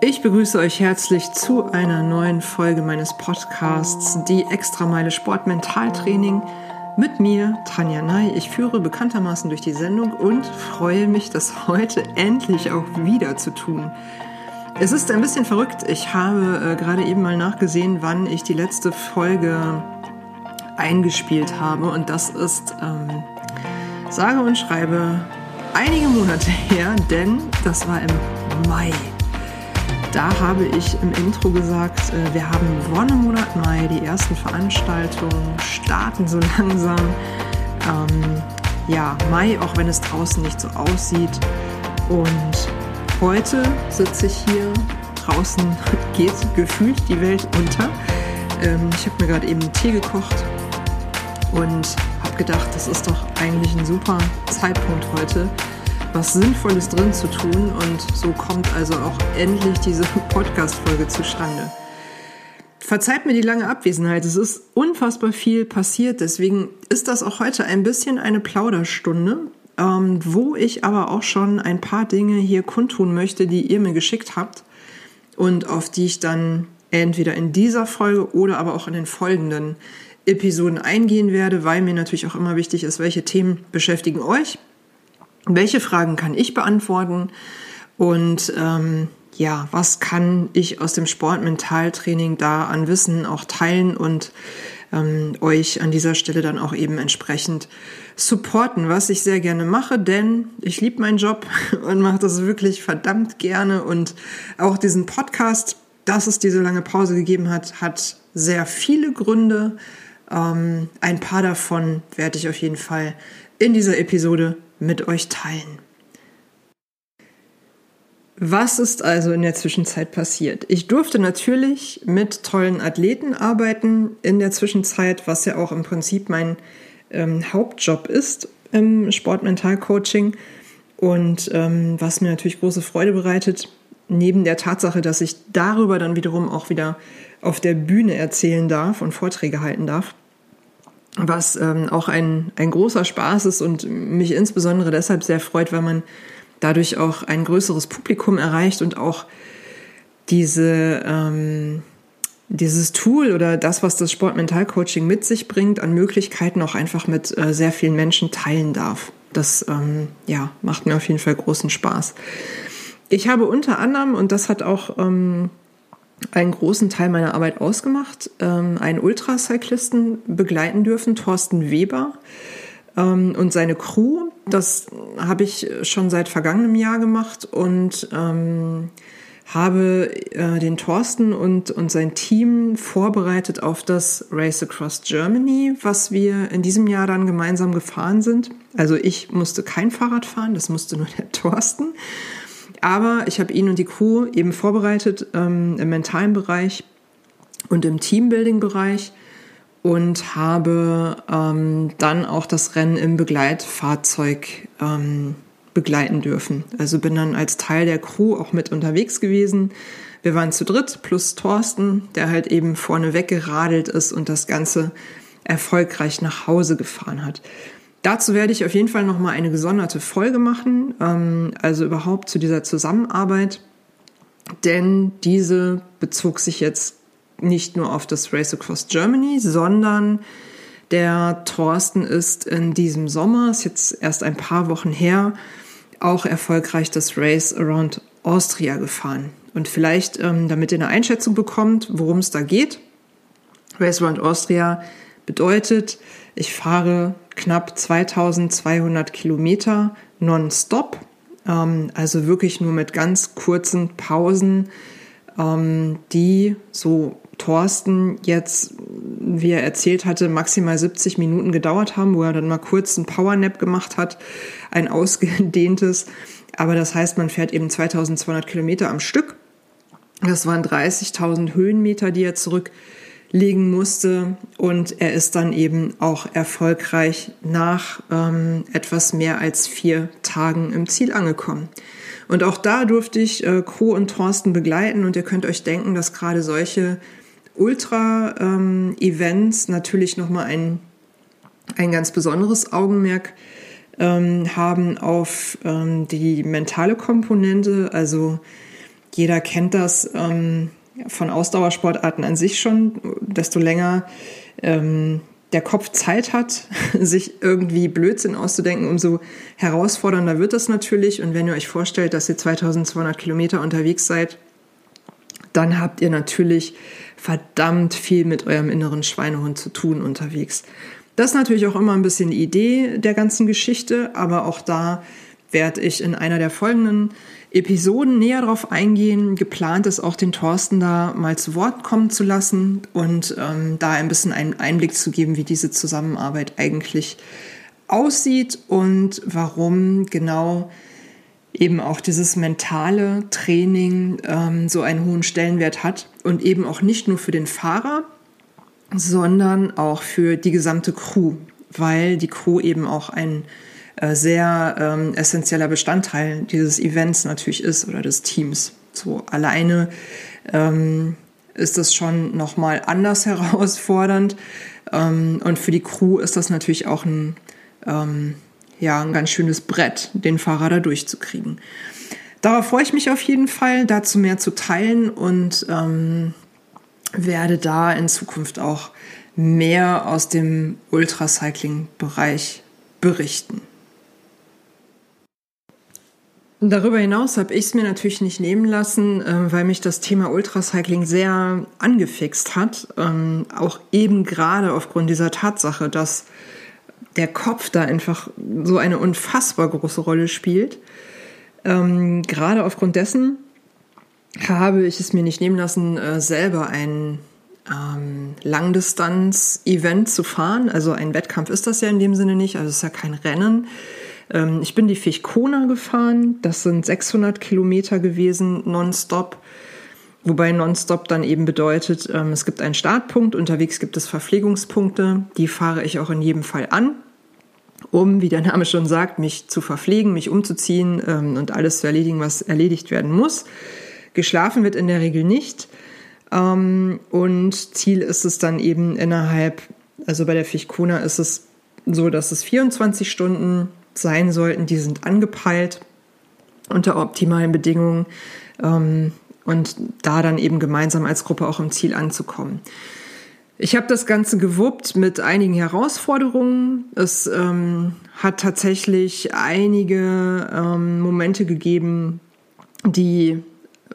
Ich begrüße euch herzlich zu einer neuen Folge meines Podcasts, die Extrameile Sport Mentaltraining. Mit mir, Tanja Ney. Ich führe bekanntermaßen durch die Sendung und freue mich, das heute endlich auch wieder zu tun. Es ist ein bisschen verrückt. Ich habe äh, gerade eben mal nachgesehen, wann ich die letzte Folge eingespielt habe. Und das ist, ähm, sage und schreibe, einige Monate her, denn das war im Mai. Da habe ich im Intro gesagt, äh, wir haben Wonnemonat Mai, die ersten Veranstaltungen starten so langsam. Ähm, ja, Mai, auch wenn es draußen nicht so aussieht. Und heute sitze ich hier, draußen geht gefühlt die Welt unter. Ähm, ich habe mir gerade eben Tee gekocht und habe gedacht, das ist doch eigentlich ein super Zeitpunkt heute, was Sinnvolles drin zu tun. Und so kommt also auch endlich diese Podcast-Folge zustande. Verzeiht mir die lange Abwesenheit. Es ist unfassbar viel passiert. Deswegen ist das auch heute ein bisschen eine Plauderstunde, ähm, wo ich aber auch schon ein paar Dinge hier kundtun möchte, die ihr mir geschickt habt und auf die ich dann entweder in dieser Folge oder aber auch in den folgenden Episoden eingehen werde, weil mir natürlich auch immer wichtig ist, welche Themen beschäftigen euch welche Fragen kann ich beantworten? Und ähm, ja, was kann ich aus dem Sportmentaltraining da an Wissen auch teilen und ähm, euch an dieser Stelle dann auch eben entsprechend supporten, was ich sehr gerne mache, denn ich liebe meinen Job und mache das wirklich verdammt gerne und auch diesen Podcast, dass es diese lange Pause gegeben hat, hat sehr viele Gründe. Ähm, ein paar davon werde ich auf jeden Fall in dieser Episode mit euch teilen. Was ist also in der Zwischenzeit passiert? Ich durfte natürlich mit tollen Athleten arbeiten in der Zwischenzeit, was ja auch im Prinzip mein ähm, Hauptjob ist im Sportmentalcoaching und ähm, was mir natürlich große Freude bereitet, neben der Tatsache, dass ich darüber dann wiederum auch wieder auf der Bühne erzählen darf und Vorträge halten darf was ähm, auch ein, ein großer Spaß ist und mich insbesondere deshalb sehr freut, weil man dadurch auch ein größeres Publikum erreicht und auch diese, ähm, dieses Tool oder das, was das Sportmentalcoaching mit sich bringt, an Möglichkeiten auch einfach mit äh, sehr vielen Menschen teilen darf. Das ähm, ja, macht mir auf jeden Fall großen Spaß. Ich habe unter anderem, und das hat auch ähm, einen großen Teil meiner Arbeit ausgemacht, ähm, einen Ultracyclisten begleiten dürfen, Thorsten Weber ähm, und seine Crew. Das habe ich schon seit vergangenem Jahr gemacht und ähm, habe äh, den Thorsten und, und sein Team vorbereitet auf das Race Across Germany, was wir in diesem Jahr dann gemeinsam gefahren sind. Also ich musste kein Fahrrad fahren, das musste nur der Thorsten. Aber ich habe ihn und die Crew eben vorbereitet ähm, im mentalen Bereich und im Teambuilding-Bereich und habe ähm, dann auch das Rennen im Begleitfahrzeug ähm, begleiten dürfen. Also bin dann als Teil der Crew auch mit unterwegs gewesen. Wir waren zu dritt plus Thorsten, der halt eben vorne weggeradelt ist und das Ganze erfolgreich nach Hause gefahren hat. Dazu werde ich auf jeden Fall nochmal eine gesonderte Folge machen, ähm, also überhaupt zu dieser Zusammenarbeit, denn diese bezog sich jetzt nicht nur auf das Race Across Germany, sondern der Thorsten ist in diesem Sommer, ist jetzt erst ein paar Wochen her, auch erfolgreich das Race Around Austria gefahren. Und vielleicht, ähm, damit ihr eine Einschätzung bekommt, worum es da geht. Race Around Austria bedeutet, ich fahre knapp 2200 Kilometer nonstop, ähm, also wirklich nur mit ganz kurzen Pausen, ähm, die so Thorsten jetzt, wie er erzählt hatte, maximal 70 Minuten gedauert haben, wo er dann mal kurz einen Powernap gemacht hat, ein ausgedehntes. Aber das heißt, man fährt eben 2200 Kilometer am Stück. Das waren 30.000 Höhenmeter, die er zurück legen musste. Und er ist dann eben auch erfolgreich nach ähm, etwas mehr als vier Tagen im Ziel angekommen. Und auch da durfte ich äh, Co und Thorsten begleiten. Und ihr könnt euch denken, dass gerade solche Ultra-Events ähm, natürlich nochmal ein, ein ganz besonderes Augenmerk ähm, haben auf ähm, die mentale Komponente, also jeder kennt das ähm, von Ausdauersportarten an sich schon. Desto länger ähm, der Kopf Zeit hat, sich irgendwie Blödsinn auszudenken, umso herausfordernder wird das natürlich. Und wenn ihr euch vorstellt, dass ihr 2200 Kilometer unterwegs seid, dann habt ihr natürlich verdammt viel mit eurem inneren Schweinehund zu tun unterwegs. Das ist natürlich auch immer ein bisschen die Idee der ganzen Geschichte, aber auch da werde ich in einer der folgenden Episoden näher darauf eingehen. Geplant ist auch den Thorsten da mal zu Wort kommen zu lassen und ähm, da ein bisschen einen Einblick zu geben, wie diese Zusammenarbeit eigentlich aussieht und warum genau eben auch dieses mentale Training ähm, so einen hohen Stellenwert hat und eben auch nicht nur für den Fahrer, sondern auch für die gesamte Crew, weil die Crew eben auch ein äh, sehr ähm, essentieller Bestandteil dieses Events natürlich ist oder des Teams. So alleine ähm, ist das schon nochmal anders herausfordernd. Ähm, und für die Crew ist das natürlich auch ein, ähm, ja, ein ganz schönes Brett, den Fahrer da durchzukriegen. Darauf freue ich mich auf jeden Fall, dazu mehr zu teilen und ähm, werde da in Zukunft auch mehr aus dem Ultracycling-Bereich berichten. Darüber hinaus habe ich es mir natürlich nicht nehmen lassen, äh, weil mich das Thema Ultracycling sehr angefixt hat. Ähm, auch eben gerade aufgrund dieser Tatsache, dass der Kopf da einfach so eine unfassbar große Rolle spielt. Ähm, gerade aufgrund dessen habe ich es mir nicht nehmen lassen, äh, selber ein ähm, Langdistanz-Event zu fahren. Also ein Wettkampf ist das ja in dem Sinne nicht, also es ist ja kein Rennen ähm, ich bin die Fichkona gefahren. Das sind 600 Kilometer gewesen, nonstop. Wobei nonstop dann eben bedeutet, ähm, es gibt einen Startpunkt, unterwegs gibt es Verpflegungspunkte, die fahre ich auch in jedem Fall an, um, wie der Name schon sagt, mich zu verpflegen, mich umzuziehen ähm, und alles zu erledigen, was erledigt werden muss. Geschlafen wird in der Regel nicht. Ähm, und Ziel ist es dann eben innerhalb, also bei der Fichkona ist es so, dass es 24 Stunden sein sollten. Die sind angepeilt unter optimalen Bedingungen ähm, und da dann eben gemeinsam als Gruppe auch im Ziel anzukommen. Ich habe das Ganze gewuppt mit einigen Herausforderungen. Es ähm, hat tatsächlich einige ähm, Momente gegeben, die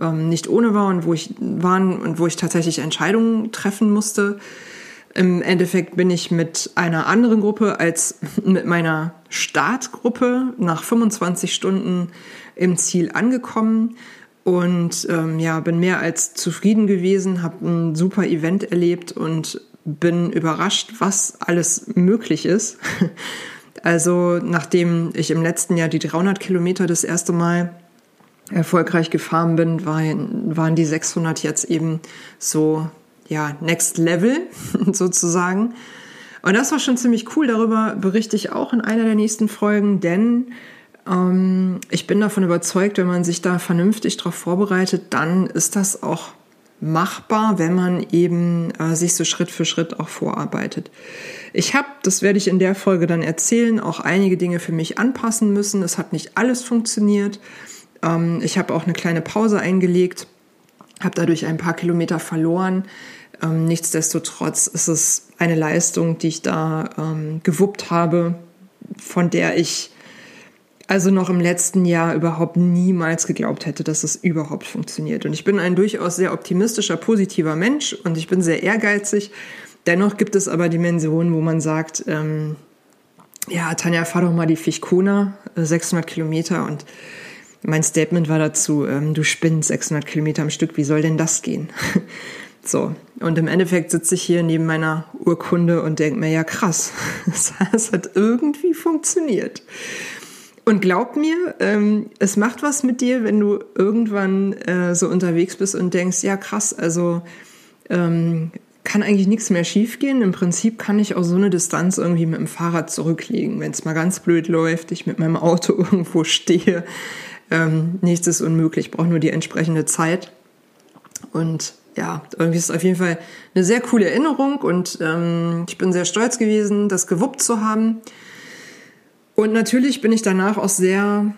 ähm, nicht ohne waren, wo ich waren und wo ich tatsächlich Entscheidungen treffen musste. Im Endeffekt bin ich mit einer anderen Gruppe als mit meiner Startgruppe nach 25 Stunden im Ziel angekommen und ähm, ja, bin mehr als zufrieden gewesen, habe ein super Event erlebt und bin überrascht, was alles möglich ist. Also nachdem ich im letzten Jahr die 300 Kilometer das erste Mal erfolgreich gefahren bin, waren die 600 jetzt eben so ja, Next Level sozusagen. Und das war schon ziemlich cool. Darüber berichte ich auch in einer der nächsten Folgen, denn ähm, ich bin davon überzeugt, wenn man sich da vernünftig darauf vorbereitet, dann ist das auch machbar, wenn man eben äh, sich so Schritt für Schritt auch vorarbeitet. Ich habe, das werde ich in der Folge dann erzählen, auch einige Dinge für mich anpassen müssen. Es hat nicht alles funktioniert. Ähm, ich habe auch eine kleine Pause eingelegt, habe dadurch ein paar Kilometer verloren. Ähm, nichtsdestotrotz ist es eine Leistung, die ich da ähm, gewuppt habe, von der ich also noch im letzten Jahr überhaupt niemals geglaubt hätte, dass es überhaupt funktioniert. Und ich bin ein durchaus sehr optimistischer, positiver Mensch und ich bin sehr ehrgeizig. Dennoch gibt es aber Dimensionen, wo man sagt, ähm, ja, Tanja, fahr doch mal die Fichkona, 600 äh, Kilometer und mein Statement war dazu, ähm, du spinnst 600 Kilometer am Stück, wie soll denn das gehen? So, und im Endeffekt sitze ich hier neben meiner Urkunde und denke mir, ja krass, es hat irgendwie funktioniert. Und glaub mir, ähm, es macht was mit dir, wenn du irgendwann äh, so unterwegs bist und denkst, ja krass, also ähm, kann eigentlich nichts mehr schiefgehen. Im Prinzip kann ich auch so eine Distanz irgendwie mit dem Fahrrad zurücklegen, wenn es mal ganz blöd läuft, ich mit meinem Auto irgendwo stehe. Ähm, nichts ist unmöglich, ich brauche nur die entsprechende Zeit. Und ja, irgendwie ist es auf jeden Fall eine sehr coole Erinnerung und ähm, ich bin sehr stolz gewesen, das gewuppt zu haben. Und natürlich bin ich danach auch sehr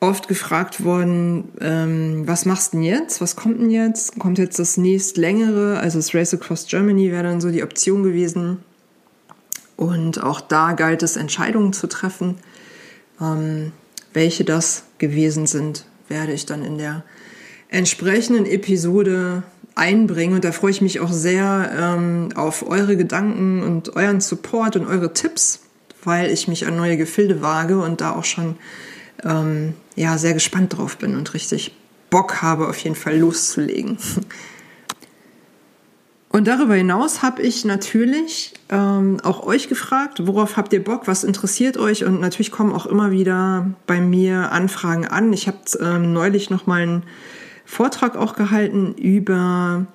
oft gefragt worden, ähm, was machst du denn jetzt? Was kommt denn jetzt? Kommt jetzt das nächst längere, also das Race Across Germany wäre dann so die Option gewesen. Und auch da galt es, Entscheidungen zu treffen. Ähm, welche das gewesen sind, werde ich dann in der entsprechenden Episode einbringen. Und da freue ich mich auch sehr ähm, auf eure Gedanken und euren Support und eure Tipps, weil ich mich an neue Gefilde wage und da auch schon ähm, ja, sehr gespannt drauf bin und richtig Bock habe, auf jeden Fall loszulegen. Und darüber hinaus habe ich natürlich ähm, auch euch gefragt, worauf habt ihr Bock, was interessiert euch? Und natürlich kommen auch immer wieder bei mir Anfragen an. Ich habe ähm, neulich noch mal einen Vortrag auch gehalten über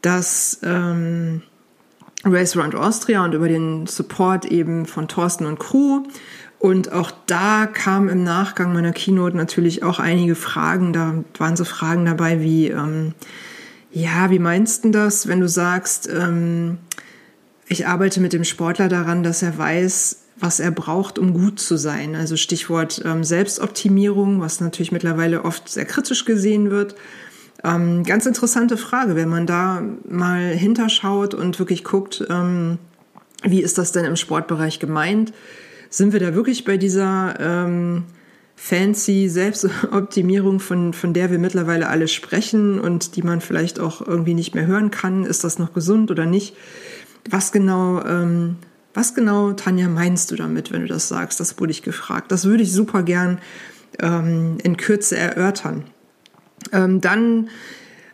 das ähm, Race Around Austria und über den Support eben von Thorsten und Crew. Und auch da kam im Nachgang meiner Keynote natürlich auch einige Fragen. Da waren so Fragen dabei wie, ähm, ja, wie meinst du das, wenn du sagst, ähm, ich arbeite mit dem Sportler daran, dass er weiß, was er braucht, um gut zu sein. Also Stichwort ähm, Selbstoptimierung, was natürlich mittlerweile oft sehr kritisch gesehen wird. Ähm, ganz interessante Frage, wenn man da mal hinterschaut und wirklich guckt, ähm, wie ist das denn im Sportbereich gemeint? Sind wir da wirklich bei dieser ähm, fancy Selbstoptimierung, von, von der wir mittlerweile alle sprechen und die man vielleicht auch irgendwie nicht mehr hören kann? Ist das noch gesund oder nicht? Was genau, ähm, was genau, Tanja, meinst du damit, wenn du das sagst? Das wurde ich gefragt. Das würde ich super gern ähm, in Kürze erörtern. Ähm, dann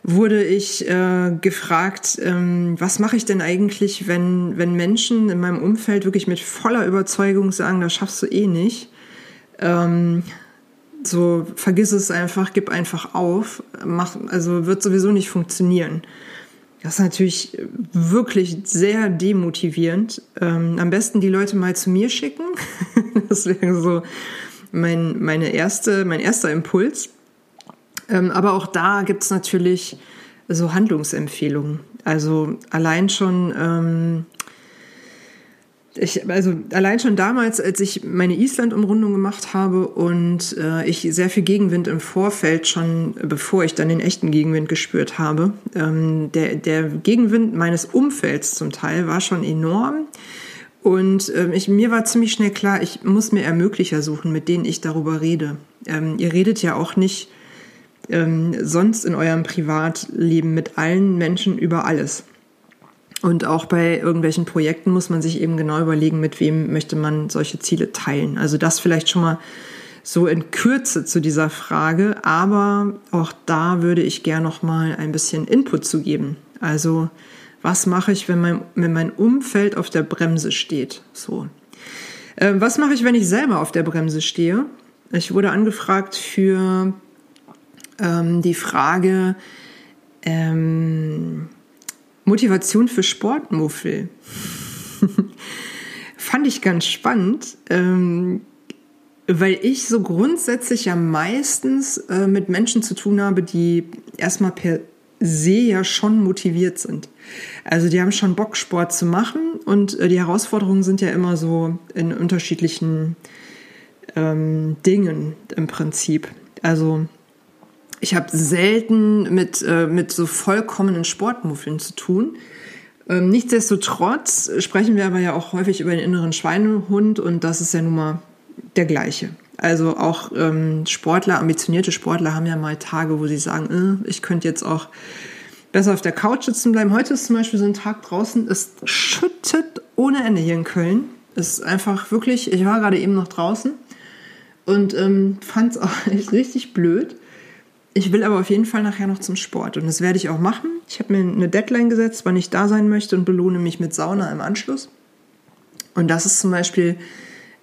wurde ich äh, gefragt, ähm, was mache ich denn eigentlich, wenn, wenn Menschen in meinem Umfeld wirklich mit voller Überzeugung sagen, das schaffst du eh nicht. Ähm, so, vergiss es einfach, gib einfach auf, mach, also wird sowieso nicht funktionieren. Das ist natürlich wirklich sehr demotivierend. Ähm, am besten die Leute mal zu mir schicken. das wäre so mein, meine erste, mein erster Impuls. Ähm, aber auch da gibt es natürlich so Handlungsempfehlungen. Also allein schon, ähm, ich, also allein schon damals, als ich meine Island-Umrundung gemacht habe und äh, ich sehr viel Gegenwind im Vorfeld schon, bevor ich dann den echten Gegenwind gespürt habe, ähm, der, der Gegenwind meines Umfelds zum Teil war schon enorm. Und ähm, ich, mir war ziemlich schnell klar, ich muss mir Ermöglicher suchen, mit denen ich darüber rede. Ähm, ihr redet ja auch nicht ähm, sonst in eurem Privatleben mit allen Menschen über alles. Und auch bei irgendwelchen Projekten muss man sich eben genau überlegen, mit wem möchte man solche Ziele teilen. Also das vielleicht schon mal so in Kürze zu dieser Frage, aber auch da würde ich gern noch mal ein bisschen Input zu geben. Also was mache ich, wenn mein, wenn mein Umfeld auf der Bremse steht? So. Äh, was mache ich, wenn ich selber auf der Bremse stehe? Ich wurde angefragt für ähm, die Frage ähm, Motivation für Sportmuffel. Fand ich ganz spannend, ähm, weil ich so grundsätzlich ja meistens äh, mit Menschen zu tun habe, die erstmal per se ja schon motiviert sind. Also die haben schon Bock, Sport zu machen und äh, die Herausforderungen sind ja immer so in unterschiedlichen ähm, Dingen im Prinzip. Also ich habe selten mit, äh, mit so vollkommenen Sportmuffeln zu tun. Ähm, nichtsdestotrotz sprechen wir aber ja auch häufig über den inneren Schweinehund und das ist ja nun mal der gleiche. Also auch ähm, Sportler, ambitionierte Sportler haben ja mal Tage, wo sie sagen, äh, ich könnte jetzt auch besser auf der Couch sitzen bleiben. Heute ist zum Beispiel so ein Tag draußen, es schüttet ohne Ende hier in Köln. Es ist einfach wirklich, ich war gerade eben noch draußen und ähm, fand es auch richtig blöd. Ich will aber auf jeden Fall nachher noch zum Sport und das werde ich auch machen. Ich habe mir eine Deadline gesetzt, wann ich da sein möchte und belohne mich mit Sauna im Anschluss. Und das ist zum Beispiel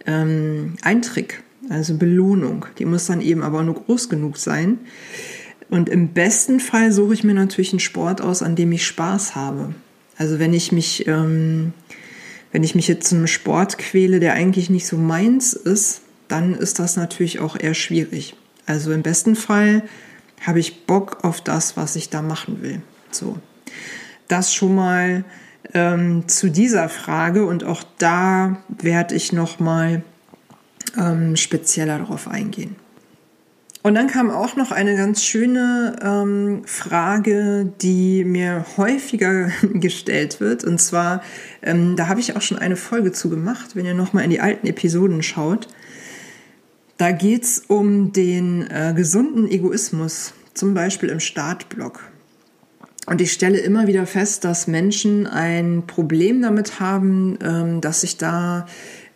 ähm, ein Trick, also Belohnung. Die muss dann eben aber nur groß genug sein. Und im besten Fall suche ich mir natürlich einen Sport aus, an dem ich Spaß habe. Also wenn ich mich, ähm, wenn ich mich jetzt zu einem Sport quäle, der eigentlich nicht so meins ist, dann ist das natürlich auch eher schwierig. Also im besten Fall habe ich Bock auf das, was ich da machen will. So, das schon mal ähm, zu dieser Frage und auch da werde ich noch mal ähm, spezieller darauf eingehen. Und dann kam auch noch eine ganz schöne ähm, Frage, die mir häufiger gestellt wird. Und zwar, ähm, da habe ich auch schon eine Folge zu gemacht, wenn ihr nochmal in die alten Episoden schaut. Da geht es um den äh, gesunden Egoismus, zum Beispiel im Startblock. Und ich stelle immer wieder fest, dass Menschen ein Problem damit haben, ähm, dass ich da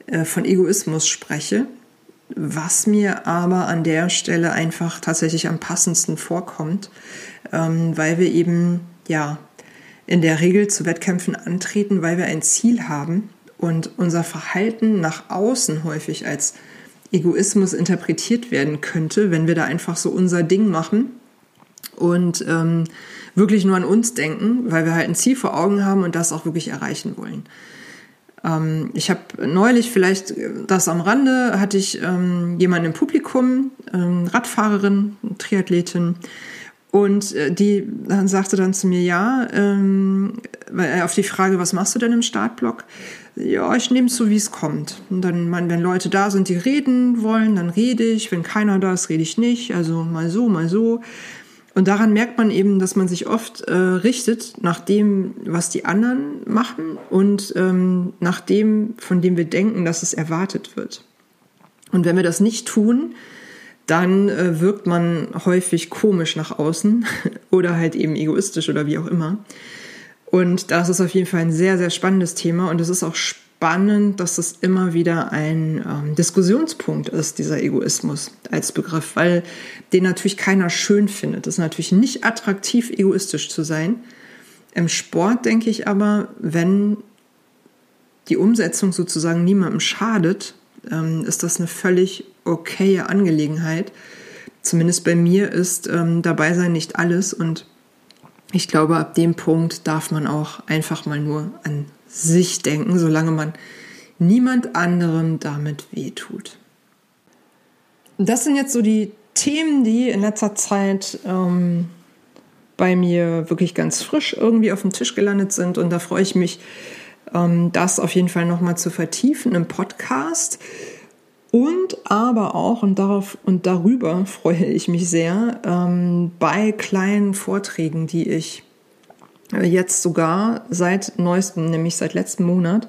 äh, von Egoismus spreche was mir aber an der Stelle einfach tatsächlich am passendsten vorkommt, ähm, weil wir eben ja in der Regel zu Wettkämpfen antreten, weil wir ein Ziel haben und unser Verhalten nach außen häufig als Egoismus interpretiert werden könnte, wenn wir da einfach so unser Ding machen und ähm, wirklich nur an uns denken, weil wir halt ein Ziel vor Augen haben und das auch wirklich erreichen wollen. Ähm, ich habe neulich vielleicht das am Rande, hatte ich ähm, jemanden im Publikum, ähm, Radfahrerin, Triathletin, und äh, die dann sagte dann zu mir, ja, ähm, auf die Frage, was machst du denn im Startblock? Ja, ich nehme es so, wie es kommt. Und dann, wenn Leute da sind, die reden wollen, dann rede ich. Wenn keiner da ist, rede ich nicht. Also mal so, mal so. Und daran merkt man eben, dass man sich oft äh, richtet nach dem, was die anderen machen und ähm, nach dem, von dem wir denken, dass es erwartet wird. Und wenn wir das nicht tun, dann äh, wirkt man häufig komisch nach außen oder halt eben egoistisch oder wie auch immer. Und das ist auf jeden Fall ein sehr, sehr spannendes Thema und es ist auch spannend dass es immer wieder ein ähm, Diskussionspunkt ist, dieser Egoismus als Begriff, weil den natürlich keiner schön findet. Es ist natürlich nicht attraktiv, egoistisch zu sein. Im Sport denke ich aber, wenn die Umsetzung sozusagen niemandem schadet, ähm, ist das eine völlig okaye Angelegenheit. Zumindest bei mir ist ähm, dabei sein nicht alles und ich glaube, ab dem Punkt darf man auch einfach mal nur an sich denken, solange man niemand anderem damit wehtut. Das sind jetzt so die Themen, die in letzter Zeit ähm, bei mir wirklich ganz frisch irgendwie auf dem Tisch gelandet sind. Und da freue ich mich, ähm, das auf jeden Fall nochmal zu vertiefen im Podcast. Und aber auch, und darauf und darüber freue ich mich sehr, ähm, bei kleinen Vorträgen, die ich jetzt sogar seit neuestem, nämlich seit letztem Monat,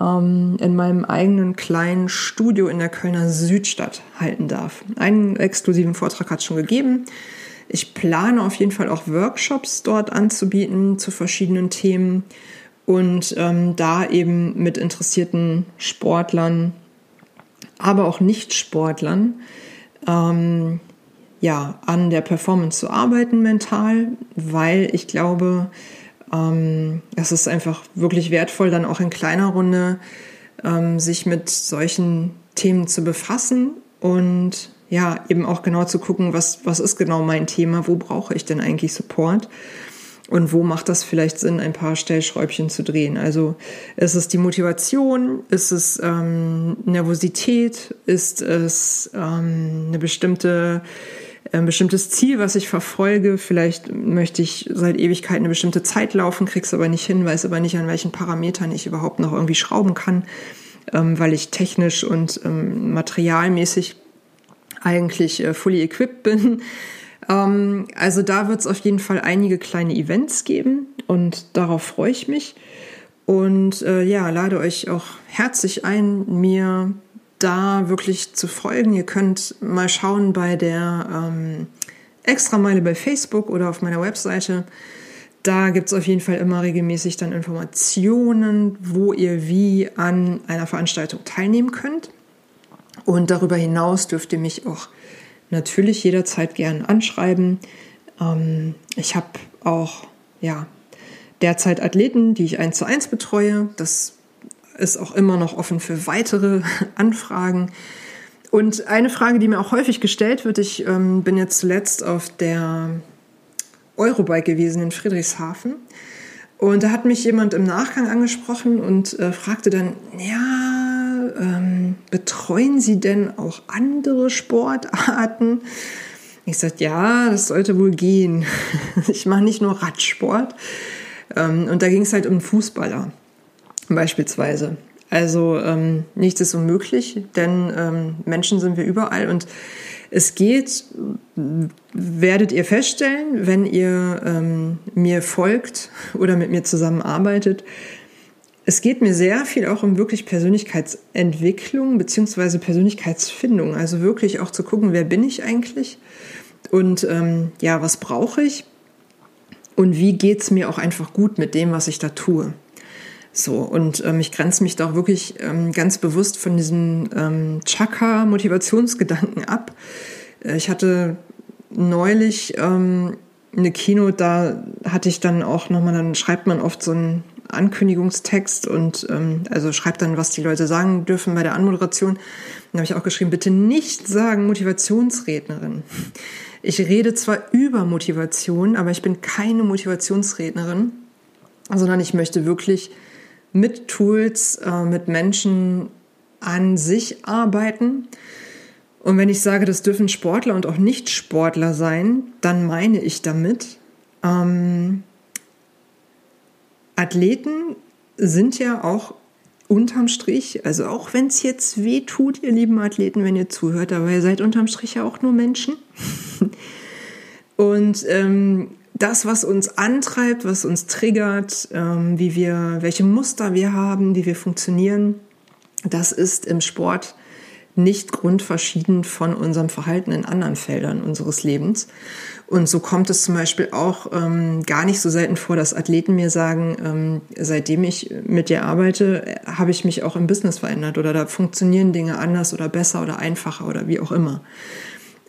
ähm, in meinem eigenen kleinen Studio in der Kölner Südstadt halten darf. Einen exklusiven Vortrag hat es schon gegeben. Ich plane auf jeden Fall auch Workshops dort anzubieten zu verschiedenen Themen und ähm, da eben mit interessierten Sportlern, aber auch Nicht-Sportlern ähm, ja, an der Performance zu arbeiten mental, weil ich glaube, ähm, es ist einfach wirklich wertvoll, dann auch in kleiner Runde ähm, sich mit solchen Themen zu befassen und ja, eben auch genau zu gucken, was, was ist genau mein Thema, wo brauche ich denn eigentlich Support und wo macht das vielleicht Sinn, ein paar Stellschräubchen zu drehen. Also ist es die Motivation, ist es ähm, Nervosität, ist es ähm, eine bestimmte ein bestimmtes Ziel, was ich verfolge. Vielleicht möchte ich seit Ewigkeit eine bestimmte Zeit laufen, krieg's aber nicht hin, weiß aber nicht, an welchen Parametern ich überhaupt noch irgendwie schrauben kann, ähm, weil ich technisch und ähm, materialmäßig eigentlich äh, fully equipped bin. Ähm, also da wird es auf jeden Fall einige kleine Events geben und darauf freue ich mich. Und äh, ja, lade euch auch herzlich ein, mir da wirklich zu folgen. Ihr könnt mal schauen bei der ähm, Extrameile bei Facebook oder auf meiner Webseite. Da gibt es auf jeden Fall immer regelmäßig dann Informationen, wo ihr wie an einer Veranstaltung teilnehmen könnt. Und darüber hinaus dürft ihr mich auch natürlich jederzeit gern anschreiben. Ähm, ich habe auch ja, derzeit Athleten, die ich eins zu eins betreue. Das ist auch immer noch offen für weitere Anfragen. Und eine Frage, die mir auch häufig gestellt wird, ich ähm, bin jetzt zuletzt auf der Eurobike gewesen in Friedrichshafen. Und da hat mich jemand im Nachgang angesprochen und äh, fragte dann, ja, ähm, betreuen Sie denn auch andere Sportarten? Ich sagte, ja, das sollte wohl gehen. Ich mache nicht nur Radsport. Ähm, und da ging es halt um Fußballer beispielsweise. Also ähm, nichts ist unmöglich, denn ähm, Menschen sind wir überall und Es geht, werdet ihr feststellen, wenn ihr ähm, mir folgt oder mit mir zusammenarbeitet, es geht mir sehr viel auch um wirklich Persönlichkeitsentwicklung beziehungsweise Persönlichkeitsfindung. Also wirklich auch zu gucken, wer bin ich eigentlich und ähm, ja, was brauche ich und wie geht es mir auch einfach gut mit dem, was ich da tue. So, und ähm, ich grenze mich da auch wirklich ähm, ganz bewusst von diesem ähm, Chakra-Motivationsgedanken ab. Äh, ich hatte neulich ähm, eine Keynote, da hatte ich dann auch nochmal, dann schreibt man oft so einen Ankündigungstext und ähm, also schreibt dann, was die Leute sagen dürfen bei der Anmoderation. Dann habe ich auch geschrieben, bitte nicht sagen Motivationsrednerin. Ich rede zwar über Motivation, aber ich bin keine Motivationsrednerin, sondern ich möchte wirklich mit Tools, äh, mit Menschen an sich arbeiten. Und wenn ich sage, das dürfen Sportler und auch Nicht-Sportler sein, dann meine ich damit, ähm, Athleten sind ja auch unterm Strich, also auch wenn es jetzt weh tut, ihr lieben Athleten, wenn ihr zuhört, aber ihr seid unterm Strich ja auch nur Menschen. Und ähm, das, was uns antreibt, was uns triggert, ähm, wie wir, welche Muster wir haben, wie wir funktionieren, das ist im Sport nicht grundverschieden von unserem Verhalten in anderen Feldern unseres Lebens. Und so kommt es zum Beispiel auch ähm, gar nicht so selten vor, dass Athleten mir sagen, ähm, seitdem ich mit dir arbeite, habe ich mich auch im Business verändert oder da funktionieren Dinge anders oder besser oder einfacher oder wie auch immer.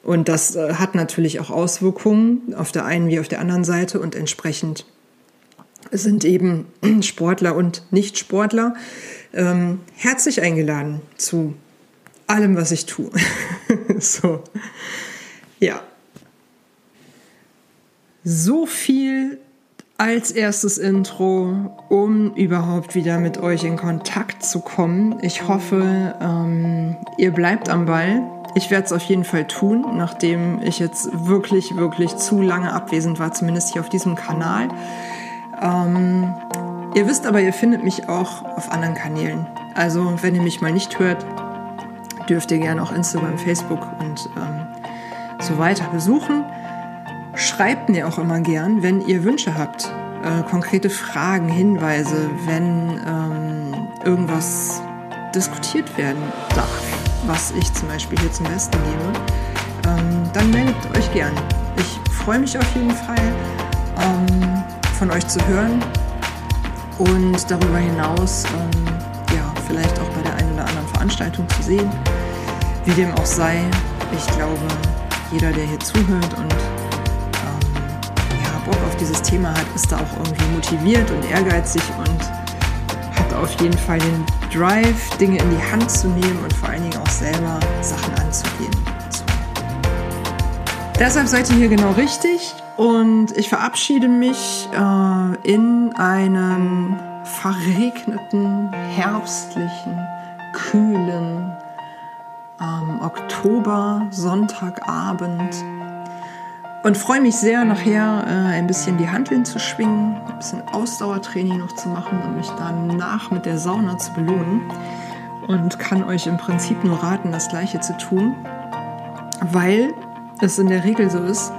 Und das äh, hat natürlich auch Auswirkungen auf der einen wie auf der anderen Seite und entsprechend sind eben Sportler und Nicht-Sportler ähm, herzlich eingeladen zu allem, was ich tue. so, ja. So viel als erstes Intro, um überhaupt wieder mit euch in Kontakt zu kommen. Ich hoffe, ähm, ihr bleibt am Ball. Ich werde es auf jeden Fall tun, nachdem ich jetzt wirklich, wirklich zu lange abwesend war, zumindest hier auf diesem Kanal. Ähm, ihr wisst aber, ihr findet mich auch auf anderen Kanälen. Also, wenn ihr mich mal nicht hört, dürft ihr gerne auch Instagram, Facebook und ähm, so weiter besuchen. Schreibt mir auch immer gern, wenn ihr Wünsche habt, äh, konkrete Fragen, Hinweise, wenn ähm, irgendwas diskutiert werden darf was ich zum Beispiel hier zum Besten gebe, ähm, dann meldet euch gern. Ich freue mich auf jeden Fall, ähm, von euch zu hören und darüber hinaus ähm, ja, vielleicht auch bei der einen oder anderen Veranstaltung zu sehen. Wie dem auch sei, ich glaube, jeder, der hier zuhört und dieses Thema hat, ist da auch irgendwie motiviert und ehrgeizig und hat auf jeden Fall den Drive, Dinge in die Hand zu nehmen und vor allen Dingen auch selber Sachen anzugehen. So. Deshalb seid ihr hier genau richtig und ich verabschiede mich äh, in einen verregneten, herbstlichen, kühlen ähm, Oktober, Sonntagabend und freue mich sehr, nachher äh, ein bisschen die Handeln zu schwingen, ein bisschen Ausdauertraining noch zu machen und mich danach mit der Sauna zu belohnen. Und kann euch im Prinzip nur raten, das Gleiche zu tun, weil es in der Regel so ist,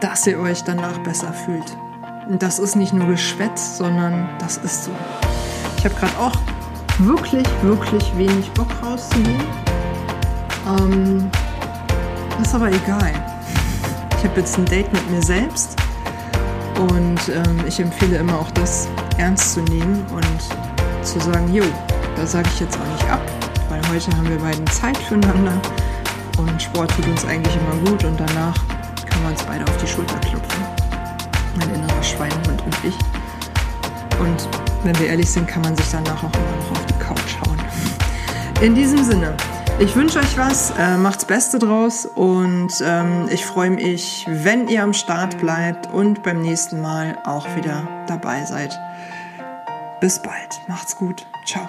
dass ihr euch danach besser fühlt. Und das ist nicht nur Geschwätz, sondern das ist so. Ich habe gerade auch wirklich, wirklich wenig Bock rauszugehen. Ähm, ist aber egal ich habe jetzt ein Date mit mir selbst und ähm, ich empfehle immer auch das ernst zu nehmen und zu sagen, jo, da sage ich jetzt auch nicht ab, weil heute haben wir beiden Zeit füreinander und Sport tut uns eigentlich immer gut und danach können wir uns beide auf die Schulter klopfen. Mein innerer Schweinehund und ich. Und wenn wir ehrlich sind, kann man sich danach auch immer noch auf die Couch hauen. In diesem Sinne, ich wünsche euch was, äh, macht's Beste draus und ähm, ich freue mich, wenn ihr am Start bleibt und beim nächsten Mal auch wieder dabei seid. Bis bald, macht's gut, ciao.